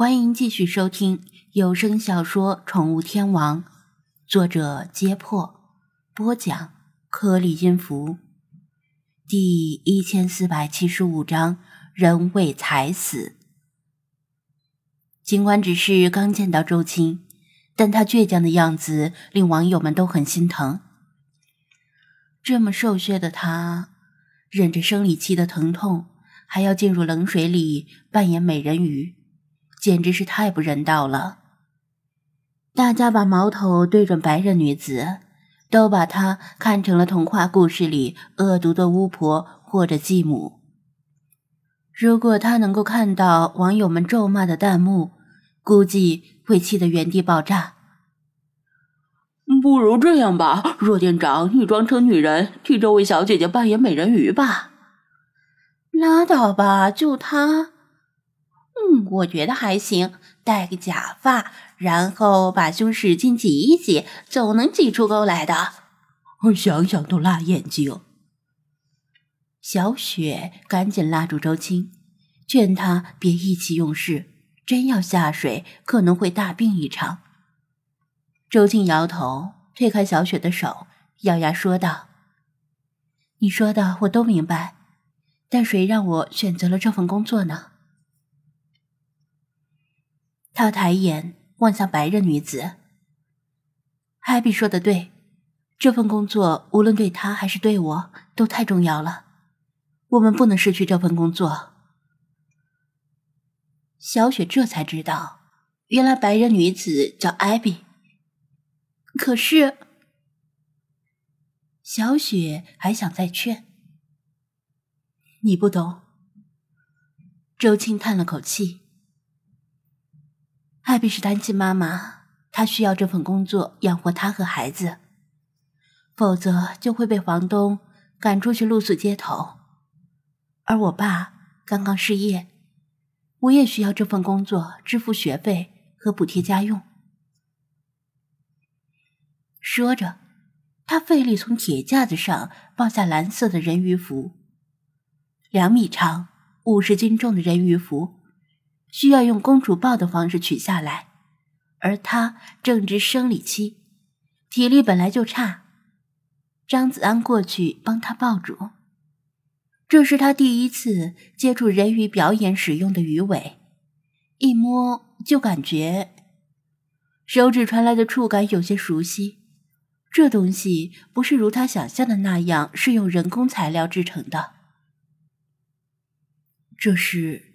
欢迎继续收听有声小说《宠物天王》，作者：揭破，播讲：颗粒音符，第一千四百七十五章：人为财死。尽管只是刚见到周青，但他倔强的样子令网友们都很心疼。这么瘦削的他，忍着生理期的疼痛，还要进入冷水里扮演美人鱼。简直是太不人道了！大家把矛头对准白人女子，都把她看成了童话故事里恶毒的巫婆或者继母。如果她能够看到网友们咒骂的弹幕，估计会气得原地爆炸。不如这样吧，若店长，你装成女人，替这位小姐姐扮演美人鱼吧。拉倒吧，就她。嗯，我觉得还行，戴个假发，然后把胸使劲挤一挤，总能挤出沟来的。我想想都辣眼睛。小雪赶紧拉住周青，劝他别意气用事，真要下水可能会大病一场。周青摇头，推开小雪的手，咬牙说道：“你说的我都明白，但谁让我选择了这份工作呢？”他抬眼望向白人女子。艾比说的对，这份工作无论对他还是对我都太重要了，我们不能失去这份工作。小雪这才知道，原来白人女子叫艾比。可是，小雪还想再劝。你不懂。周青叹了口气。艾比是单亲妈妈，她需要这份工作养活她和孩子，否则就会被房东赶出去露宿街头。而我爸刚刚失业，我也需要这份工作支付学费和补贴家用。说着，他费力从铁架子上抱下蓝色的人鱼服，两米长、五十斤重的人鱼服。需要用公主抱的方式取下来，而她正值生理期，体力本来就差。张子安过去帮她抱住，这是他第一次接触人鱼表演使用的鱼尾，一摸就感觉手指传来的触感有些熟悉。这东西不是如他想象的那样是用人工材料制成的，这是。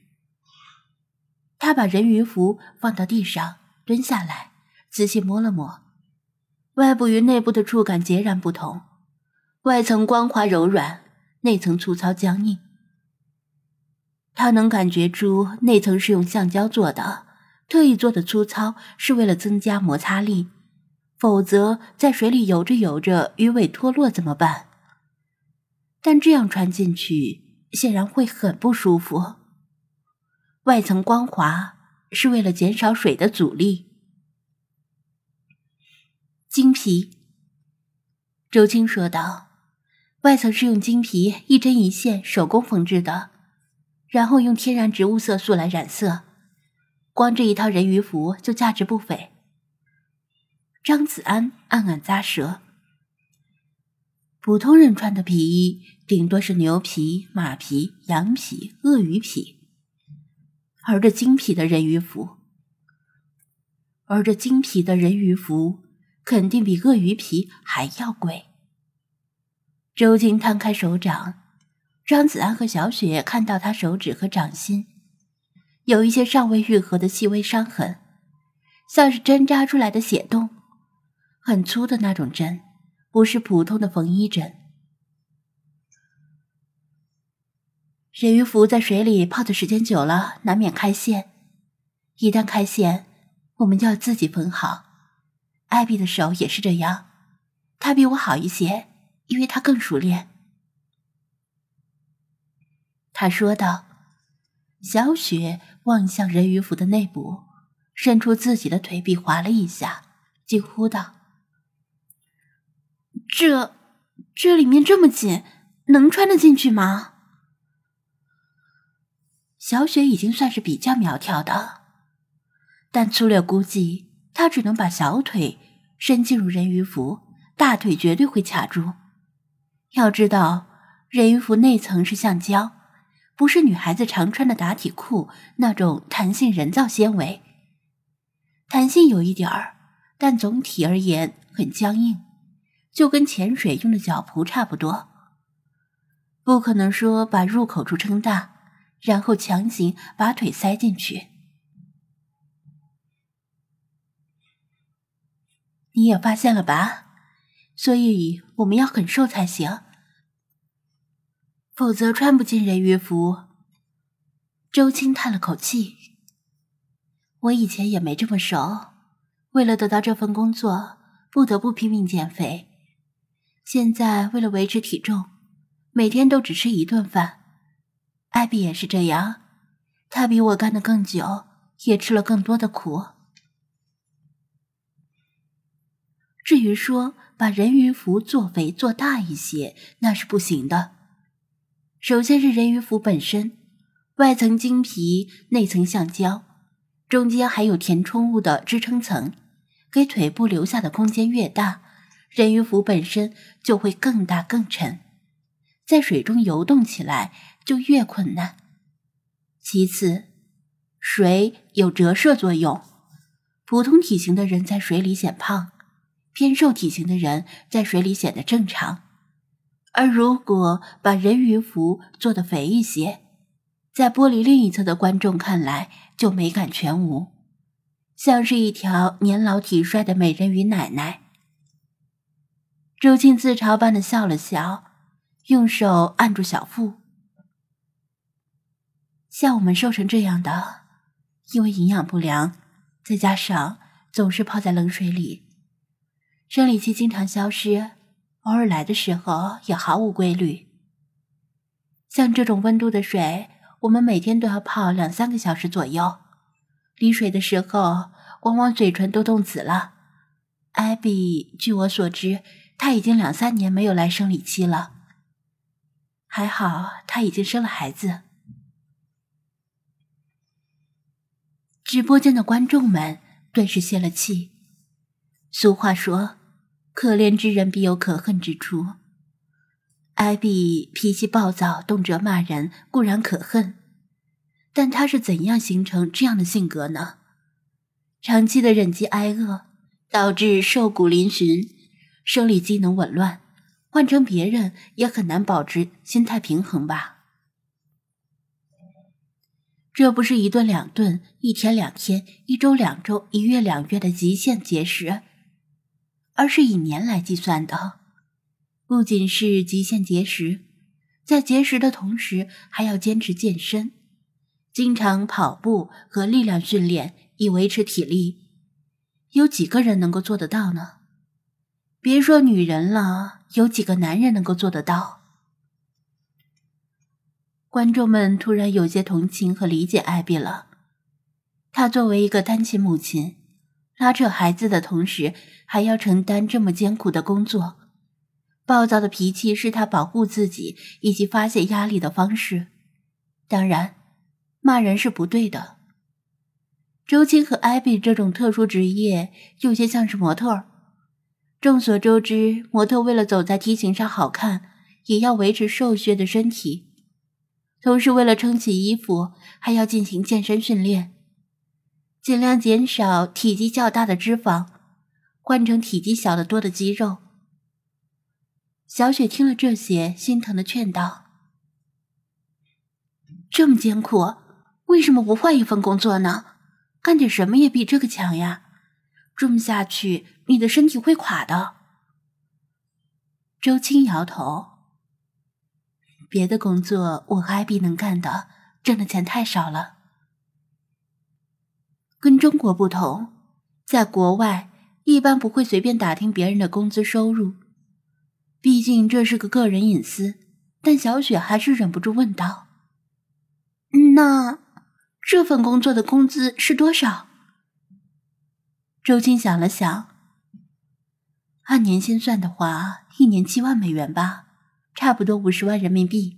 他把人鱼服放到地上，蹲下来，仔细摸了摸，外部与内部的触感截然不同，外层光滑柔软，内层粗糙僵硬。他能感觉出内层是用橡胶做的，特意做的粗糙是为了增加摩擦力，否则在水里游着游着鱼尾脱落怎么办？但这样穿进去显然会很不舒服。外层光滑是为了减少水的阻力。金皮，周青说道：“外层是用金皮一针一线手工缝制的，然后用天然植物色素来染色。光这一套人鱼服就价值不菲。”张子安暗暗咂舌：“普通人穿的皮衣顶多是牛皮、马皮、羊皮、鳄鱼皮。”而这精皮的人鱼服，而这精皮的人鱼服肯定比鳄鱼皮还要贵。周静摊开手掌，张子安和小雪看到他手指和掌心有一些尚未愈合的细微伤痕，像是针扎出来的血洞，很粗的那种针，不是普通的缝衣针。人鱼服在水里泡的时间久了，难免开线。一旦开线，我们就要自己缝好。艾比的手也是这样，他比我好一些，因为他更熟练。他说道。小雪望向人鱼服的内部，伸出自己的腿臂划了一下，惊呼道：“这，这里面这么紧，能穿得进去吗？”小雪已经算是比较苗条的，但粗略估计，他只能把小腿伸进入人鱼服，大腿绝对会卡住。要知道，人鱼服内层是橡胶，不是女孩子常穿的打底裤那种弹性人造纤维。弹性有一点儿，但总体而言很僵硬，就跟潜水用的脚蹼差不多。不可能说把入口处撑大，然后强行把腿塞进去。你也发现了吧？所以我们要很瘦才行，否则穿不进人鱼服。周青叹了口气。我以前也没这么瘦，为了得到这份工作，不得不拼命减肥。现在为了维持体重，每天都只吃一顿饭。艾比也是这样，他比我干的更久，也吃了更多的苦。至于说把人鱼服做肥做大一些，那是不行的。首先是人鱼服本身，外层精皮，内层橡胶，中间还有填充物的支撑层，给腿部留下的空间越大，人鱼服本身就会更大更沉，在水中游动起来就越困难。其次，水有折射作用，普通体型的人在水里显胖。偏瘦体型的人在水里显得正常，而如果把人鱼服做的肥一些，在玻璃另一侧的观众看来就美感全无，像是一条年老体衰的美人鱼奶奶。周庆自嘲般的笑了笑，用手按住小腹。像我们瘦成这样的，因为营养不良，再加上总是泡在冷水里。生理期经常消失，偶尔来的时候也毫无规律。像这种温度的水，我们每天都要泡两三个小时左右。离水的时候，往往嘴唇都冻紫了。艾比，据我所知，她已经两三年没有来生理期了。还好，她已经生了孩子。直播间的观众们顿时泄了气。俗话说：“可怜之人必有可恨之处。”艾比脾气暴躁，动辄骂人，固然可恨，但他是怎样形成这样的性格呢？长期的忍饥挨饿，导致瘦骨嶙峋，生理机能紊乱。换成别人也很难保持心态平衡吧？这不是一顿两顿，一天两天，一周两周，一月两月的极限节食。而是以年来计算的，不仅是极限节食，在节食的同时还要坚持健身，经常跑步和力量训练以维持体力。有几个人能够做得到呢？别说女人了，有几个男人能够做得到？观众们突然有些同情和理解艾比了。她作为一个单亲母亲。拉扯孩子的同时，还要承担这么艰苦的工作，暴躁的脾气是她保护自己以及发泄压力的方式。当然，骂人是不对的。周青和艾比这种特殊职业，有些像是模特。众所周知，模特为了走在梯形上好看，也要维持瘦削的身体，同时为了撑起衣服，还要进行健身训练。尽量减少体积较大的脂肪，换成体积小的多的肌肉。小雪听了这些，心疼的劝道：“这么艰苦，为什么不换一份工作呢？干点什么也比这个强呀！这么下去，你的身体会垮的。”周青摇头：“别的工作我和艾比能干的，挣的钱太少了。”跟中国不同，在国外一般不会随便打听别人的工资收入，毕竟这是个个人隐私。但小雪还是忍不住问道：“那这份工作的工资是多少？”周青想了想，按年薪算的话，一年七万美元吧，差不多五十万人民币。